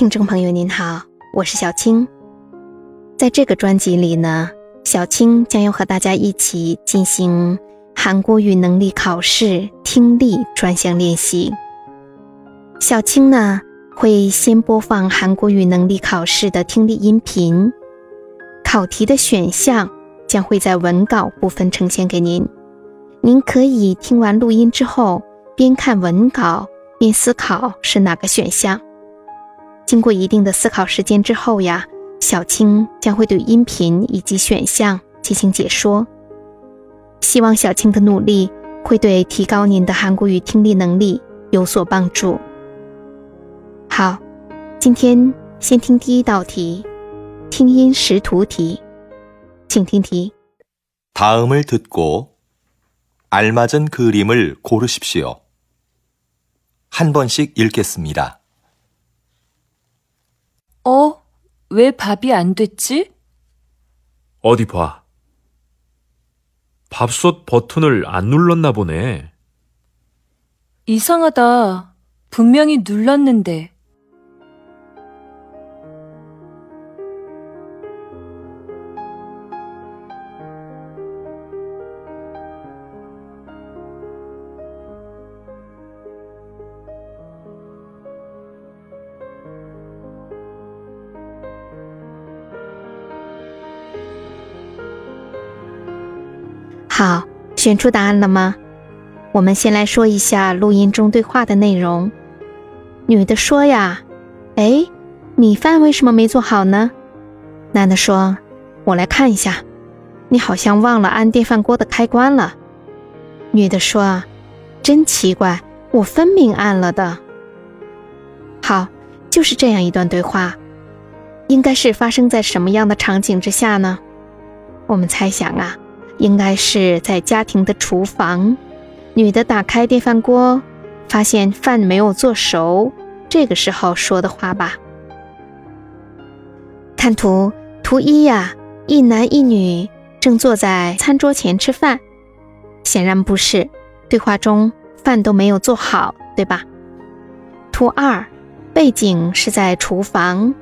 听众朋友您好，我是小青。在这个专辑里呢，小青将要和大家一起进行韩国语能力考试听力专项练习。小青呢会先播放韩国语能力考试的听力音频，考题的选项将会在文稿部分呈现给您。您可以听完录音之后，边看文稿边思考是哪个选项。经过一定的思考时间之后呀，小青将会对音频以及选项进行解说。希望小青的努力会对提高您的韩国语听力能力有所帮助。好，今天先听第一道题，听音识图题，请听题。다음을듣고알맞은그림을고르십시오한번씩읽겠습니다 어? 왜 밥이 안 됐지? 어디 봐. 밥솥 버튼을 안 눌렀나 보네. 이상하다. 분명히 눌렀는데. 好，选出答案了吗？我们先来说一下录音中对话的内容。女的说呀：“哎，米饭为什么没做好呢？”男的说：“我来看一下，你好像忘了按电饭锅的开关了。”女的说：“真奇怪，我分明按了的。”好，就是这样一段对话，应该是发生在什么样的场景之下呢？我们猜想啊。应该是在家庭的厨房，女的打开电饭锅，发现饭没有做熟，这个时候说的话吧。看图，图一呀，一男一女正坐在餐桌前吃饭，显然不是，对话中饭都没有做好，对吧？图二，背景是在厨房，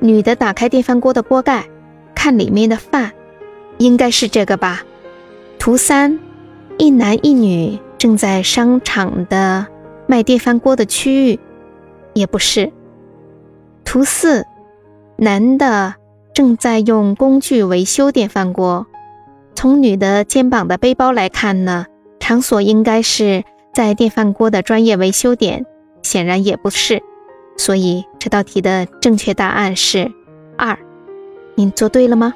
女的打开电饭锅的锅盖，看里面的饭，应该是这个吧？图三，一男一女正在商场的卖电饭锅的区域，也不是。图四，男的正在用工具维修电饭锅，从女的肩膀的背包来看呢，场所应该是在电饭锅的专业维修点，显然也不是。所以这道题的正确答案是二，您做对了吗？